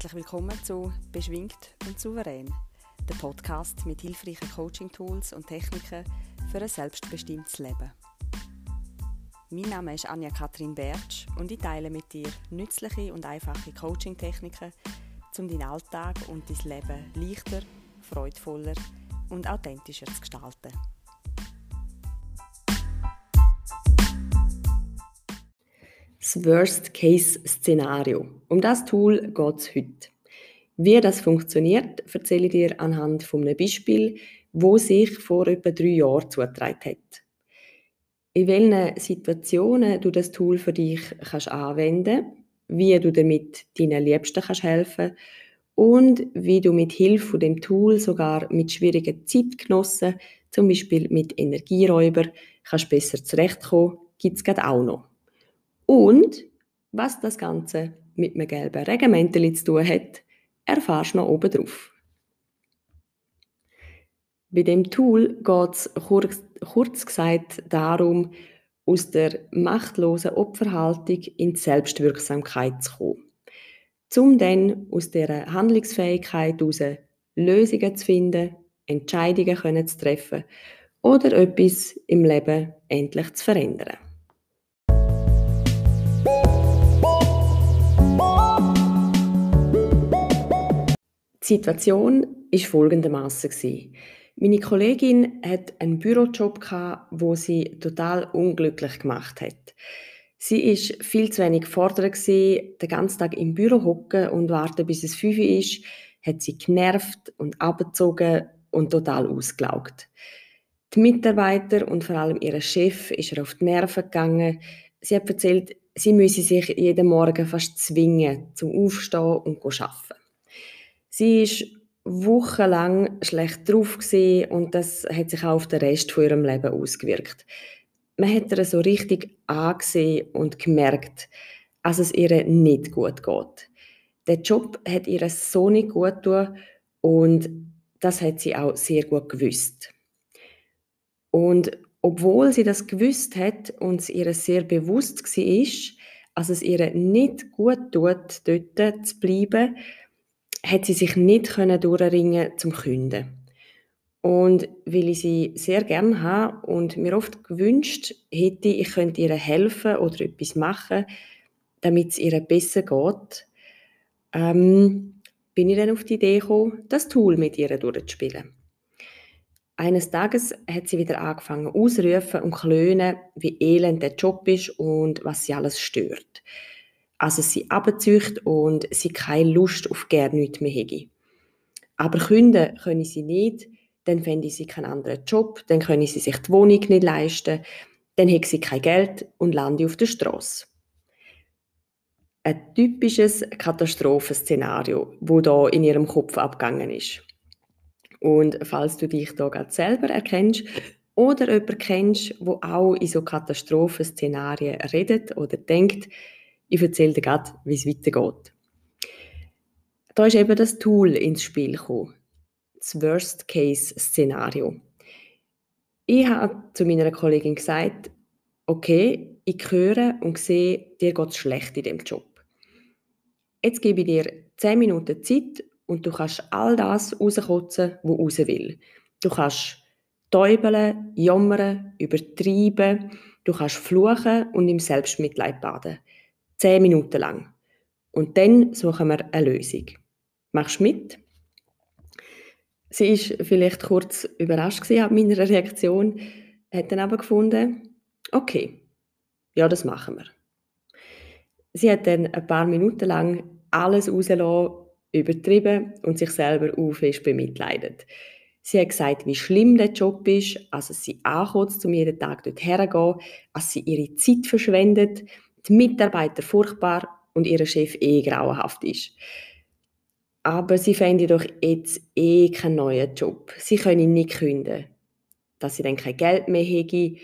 Herzlich willkommen zu Beschwingt und Souverän, der Podcast mit hilfreichen Coaching-Tools und Techniken für ein selbstbestimmtes Leben. Mein Name ist Anja Kathrin Bertsch und ich teile mit dir nützliche und einfache Coaching-Techniken, um deinen Alltag und dein Leben leichter, freudvoller und authentischer zu gestalten. Das Worst-Case-Szenario. Um das Tool geht es heute. Wie das funktioniert, erzähle ich dir anhand von einem Beispiel, wo sich vor etwa drei Jahren zugetragen hat. In welchen Situationen du das Tool für dich kannst anwenden wie du damit deinen Liebsten kannst helfen und wie du mit Hilfe von dem Tool sogar mit schwierigen Zeitgenossen, zum Beispiel mit Energieräuber, kannst besser zurechtkommen, gibt es auch noch. Und was das Ganze mit einem gelben Regenmäntel zu tun hat, erfährst du noch oben drauf. Bei dem Tool geht es kurz, kurz gesagt darum, aus der machtlosen Opferhaltung in die Selbstwirksamkeit zu kommen. Um dann aus dieser Handlungsfähigkeit heraus Lösungen zu finden, Entscheidungen zu treffen oder etwas im Leben endlich zu verändern. Die Situation war folgendermaßen. Meine Kollegin hat einen Bürojob, wo sie total unglücklich gemacht hat. Sie ist viel zu wenig gefordert, den ganzen Tag im Büro hocken und warten, bis es fünf ist, hat sie genervt und abgezogen und total ausgelaugt. Die Mitarbeiter und vor allem ihr Chef ist ihr auf die Nerven gegangen. Sie hat erzählt, sie müsse sich jeden Morgen fast zwingen, zum Aufstehen und zu arbeiten. Sie ist wochenlang schlecht drauf und das hat sich auch auf den Rest von ihrem Leben ausgewirkt. Man hat ihr so richtig angesehen und gemerkt, dass es ihr nicht gut geht. Der Job hat ihr so nicht gut getan und das hat sie auch sehr gut gewusst. Und obwohl sie das gewusst hat und es ihr sehr bewusst war, dass es ihr nicht gut tut, dort zu bleiben, hat sie sich nicht können durchringen zum Künden. Und weil ich sie sehr gerne habe und mir oft gewünscht hätte, ich könnte ihr helfen oder etwas machen, damit es ihr besser geht, ähm, bin ich dann auf die Idee gekommen, das Tool mit ihr durchzuspielen. Eines Tages hat sie wieder angefangen auszurufen und klönen, wie elend der Job ist und was sie alles stört also sie abzücht und sie keine Lust auf gar nichts mehr hätte. Aber künden können sie nicht, dann fände sie keinen anderen Job, dann können sie sich die Wohnung nicht leisten, dann hätte sie kein Geld und lande auf der Straße. Ein typisches Katastrophenszenario, wo da in ihrem Kopf abgegangen ist. Und falls du dich da gerade selber erkennst oder jemanden kennst, wo auch in so Katastrophenszenarien redet oder denkt, ich erzähle dir gerade, wie es weitergeht. Da ist eben das Tool ins Spiel gekommen. Das Worst-Case-Szenario. Ich habe zu meiner Kollegin gesagt, okay, ich höre und sehe, dir geht es schlecht in dem Job. Jetzt gebe ich dir 10 Minuten Zeit und du kannst all das rauskotzen, was raus will. Du kannst täubeln, jammern, übertreiben, du kannst fluchen und im Selbstmitleid baden. Zehn Minuten lang. Und dann suchen wir eine Lösung. Machst du mit? Sie ist vielleicht kurz überrascht an meiner Reaktion, hat dann aber gefunden, okay, ja, das machen wir. Sie hat dann ein paar Minuten lang alles rausgelassen, übertrieben und sich selber fest bemitleidet. Sie hat gesagt, wie schlimm der Job ist, also sie ankotzt, um jeden Tag dort herzugehen, dass sie ihre Zeit verschwendet, die Mitarbeiter furchtbar und ihr Chef eh grauenhaft ist. Aber sie fände doch jetzt eh keinen neuen Job. Sie können ihn nicht künden. Dass sie dann kein Geld mehr hätte,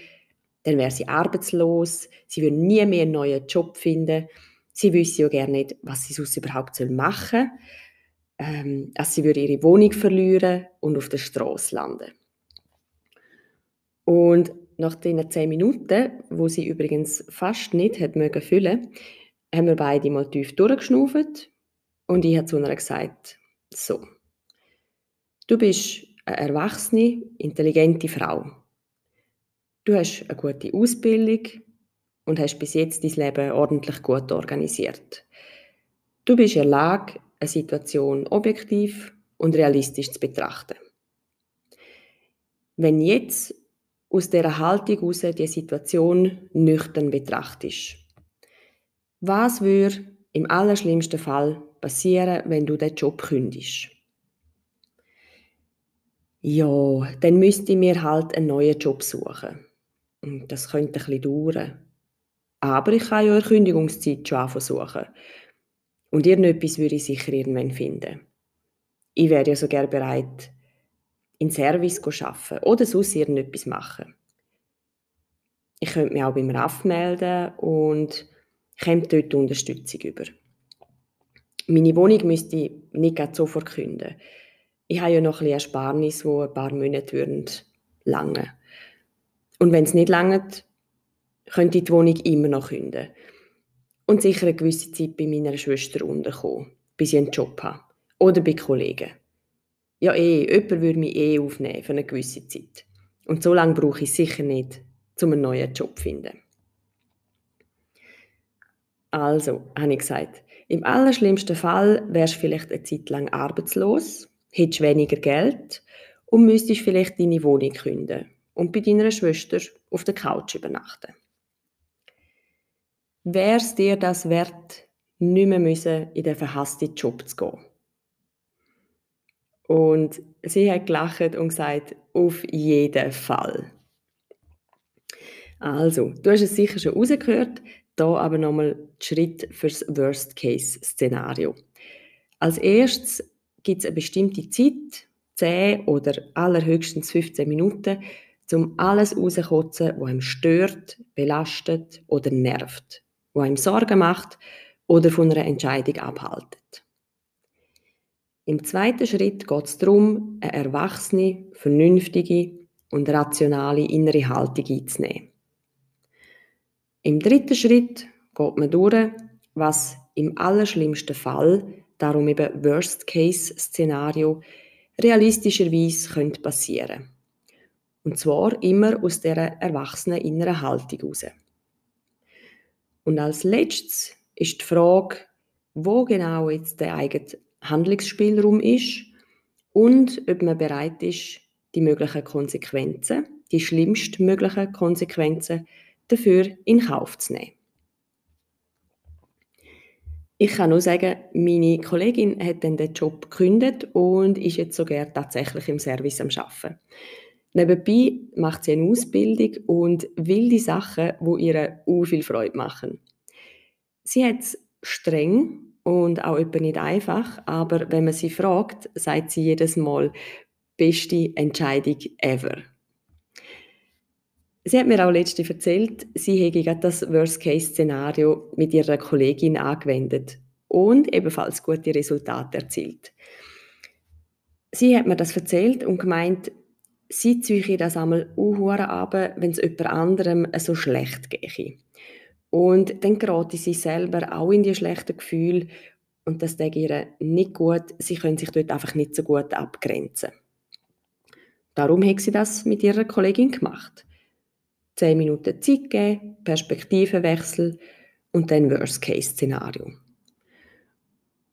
dann wäre sie arbeitslos, sie würde nie mehr einen neuen Job finden. Sie wüsste ja gerne nicht, was sie sonst überhaupt machen soll. Ähm, sie würde ihre Wohnung verlieren und auf der Straße landen. Und nach den zehn Minuten, wo sie übrigens fast nicht hat mögen füllen, haben wir beide mal tief durchgeschnauft Und ich habe zu ihr gesagt, so, du bist eine erwachsene, intelligente Frau. Du hast eine gute Ausbildung und hast bis jetzt dein Leben ordentlich gut organisiert. Du bist in der Lage, eine Situation objektiv und realistisch zu betrachten. Wenn jetzt aus dieser Haltung heraus die Situation nüchtern betrachtest, was würde im allerschlimmsten Fall passieren, wenn du den Job kündigst? Ja, dann müsste ich mir halt einen neuen Job suchen. Und das könnte ein bisschen dauern. Aber ich kann ja eine Kündigungszeit schon versuchen. Und irgendetwas würde ich sicher irgendwann finden. Ich wäre ja sogar bereit, in Service arbeiten oder sonst irgendetwas machen. Ich könnte mich auch beim RAF melden und käme dort Unterstützung über. Meine Wohnung müsste ich nicht sofort künden. Ich habe ja noch ein bisschen Ersparnis, die ein paar Monate würden lange. Und wenn es nicht langt, könnte ich die Wohnung immer noch künden. Und sicher eine gewisse Zeit bei meiner Schwester unterkommen, bis ich einen Job habe. Oder bei Kollegen. Ja, eh, jemand würde mich eh aufnehmen für eine gewisse Zeit. Und so lange brauche ich sicher nicht, um einen neuen Job zu finden. Also, habe ich gesagt, im allerschlimmsten Fall wärst du vielleicht eine Zeit lang arbeitslos, hättest weniger Geld und müsstest vielleicht deine Wohnung künden und bei deiner Schwester auf der Couch übernachten. Wäre es dir das wert, nicht mehr in den verhassten Job zu gehen? Und sie hat gelacht und gesagt, auf jeden Fall. Also, du hast es sicher schon rausgehört, da aber nochmal Schritt fürs Worst-Case-Szenario. Als erstes gibt es eine bestimmte Zeit, 10 oder allerhöchstens 15 Minuten, um alles rauszukotzen, was einem stört, belastet oder nervt, was einem Sorgen macht oder von einer Entscheidung abhaltet. Im zweiten Schritt geht es darum, eine erwachsene, vernünftige und rationale innere Haltung einzunehmen. Im dritten Schritt geht man durch, was im allerschlimmsten Fall, darum eben Worst-Case-Szenario, realistischerweise könnte passieren. Und zwar immer aus der erwachsenen inneren Haltung heraus. Und als letztes ist die Frage, wo genau jetzt der eigene Handlungsspielraum ist und ob man bereit ist, die möglichen Konsequenzen, die schlimmstmöglichen Konsequenzen dafür in Kauf zu nehmen. Ich kann nur sagen, meine Kollegin hat dann den Job gekündigt und ist jetzt sogar tatsächlich im Service am Arbeiten. Nebenbei macht sie eine Ausbildung und will die Sachen, die ihr u viel Freude machen. Sie hat es streng und auch etwa nicht einfach, aber wenn man sie fragt, sagt sie jedes Mal, beste Entscheidung ever. Sie hat mir auch letztens erzählt, sie hätte gerade das Worst-Case-Szenario mit ihrer Kollegin angewendet und ebenfalls gute Resultate erzielt. Sie hat mir das erzählt und gemeint, sie ziehe das einmal unhure ab, wenn es jemand anderem so schlecht gehe. Und dann gerate sie selber auch in die schlechten Gefühle und das denke ihr nicht gut. Sie können sich dort einfach nicht so gut abgrenzen. Darum hat sie das mit ihrer Kollegin gemacht. Zehn Minuten Zeit geben, Perspektivenwechsel und dann Worst-Case-Szenario.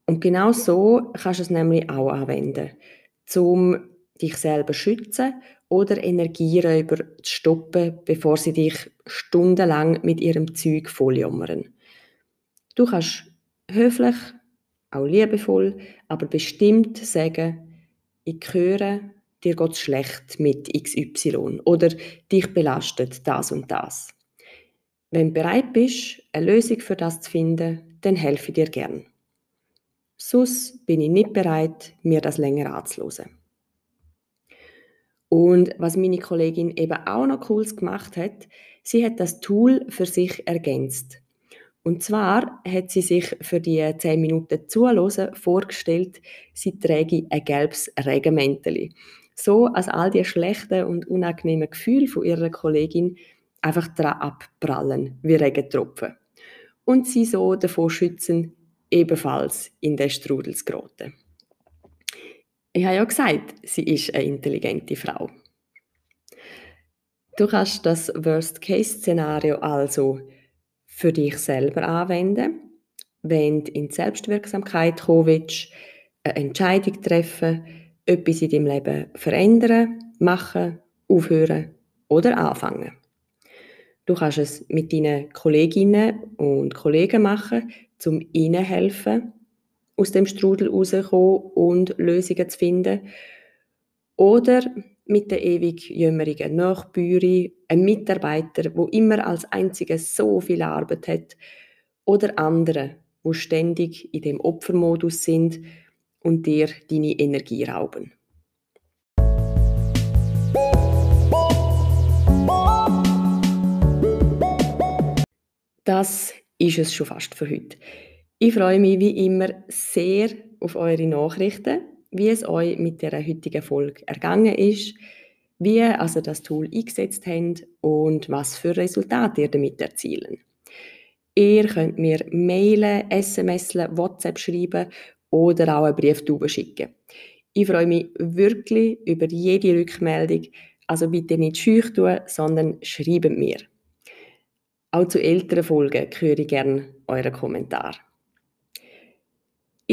Und genau so kannst du es nämlich auch anwenden, um dich selber schützen oder Energieräuber zu stoppen, bevor sie dich stundenlang mit ihrem Zeug volljammern. Du kannst höflich, auch liebevoll, aber bestimmt sagen, ich höre, dir geht schlecht mit XY oder dich belastet das und das. Wenn du bereit bist, eine Lösung für das zu finden, dann helfe ich dir gern. Sus bin ich nicht bereit, mir das länger anzuhören. Und was meine Kollegin eben auch noch Cooles gemacht hat, sie hat das Tool für sich ergänzt. Und zwar hat sie sich für die 10 Minuten Zuhören vorgestellt, sie träge ein gelbes Regenmäntel. So, als all die schlechten und unangenehmen Gefühle von ihrer Kollegin einfach daran abprallen, wie Regentropfen. Und sie so davor schützen, ebenfalls in den Strudel zu geraten. Ich habe ja gesagt, sie ist eine intelligente Frau. Du kannst das Worst-Case-Szenario also für dich selber anwenden, wenn du in die Selbstwirksamkeit kommen willst, eine Entscheidung treffen, etwas in deinem Leben verändern, machen, aufhören oder anfangen. Du kannst es mit deinen Kolleginnen und Kollegen machen, um ihnen helfen, aus dem Strudel rauszukommen und Lösungen zu finden. Oder mit der ewig jümmerigen Nachbüri, einem Mitarbeiter, wo immer als einziger so viel Arbeit hat, oder andere, wo ständig in dem Opfermodus sind und dir deine Energie rauben. Das ist es schon fast für heute. Ich freue mich wie immer sehr auf eure Nachrichten, wie es euch mit der heutigen Folge ergangen ist, wie also das Tool eingesetzt habt und was für Resultate ihr damit erzielen. Ihr könnt mir mailen, SMS, WhatsApp schreiben oder auch einen Brief schicken. Ich freue mich wirklich über jede Rückmeldung, also bitte nicht schüch tun, sondern schreibt mir. Auch zu älteren Folgen höre ich gerne euren Kommentar.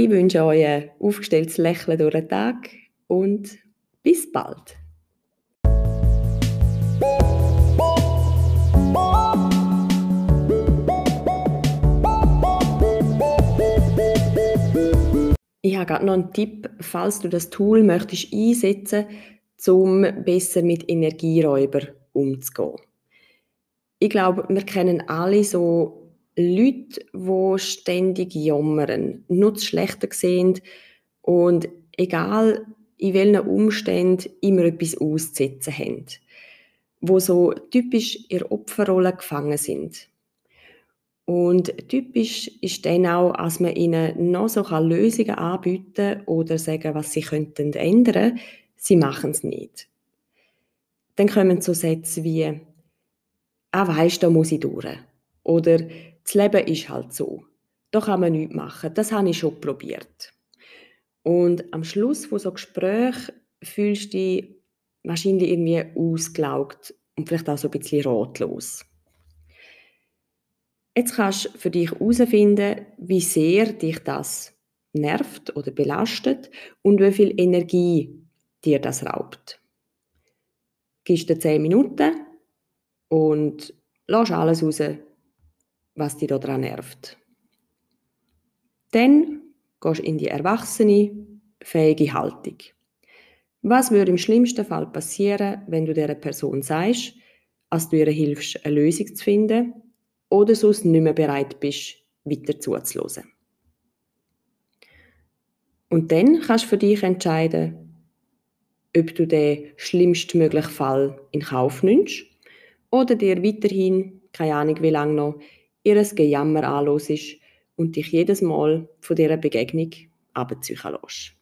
Ich wünsche euch ein aufgestelltes Lächeln durch den Tag und bis bald. Ich habe gerade noch einen Tipp, falls du das Tool möchtest einsetzen, um besser mit Energieräubern umzugehen. Ich glaube, wir kennen alle so Leute, die ständig jammern, nur das Schlechte sehen und egal in welchen Umständen immer etwas auszusetzen haben, wo so typisch in Opferrolle gefangen sind. Und typisch ist dann auch, als man ihnen noch so Lösungen anbieten oder sagen, was sie könnten ändern, sie machen es nicht. Dann kommen so Sätze wie, ah weisst, da muss ich durch. Oder das Leben ist halt so. Da kann man nichts machen. Das habe ich schon probiert. Und am Schluss von so Gespräch fühlst du dich wahrscheinlich irgendwie ausgelaugt und vielleicht auch so ein bisschen ratlos. Jetzt kannst du für dich herausfinden, wie sehr dich das nervt oder belastet und wie viel Energie dir das raubt. Gibst dir 10 Minuten und lass alles raus, was dich daran nervt. Dann gehst du in die erwachsene, fähige Haltung. Was würde im schlimmsten Fall passieren, wenn du dieser Person sagst, dass du ihr hilfst, eine Lösung zu finden oder sonst nicht mehr bereit bist, weiter zuzuhören. Und dann kannst du für dich entscheiden, ob du den schlimmstmöglichen Fall in Kauf nimmst oder dir weiterhin, keine Ahnung wie lange noch, ihres Gejammer anlosest und dich jedes Mal von dieser Begegnung abziehen lässt.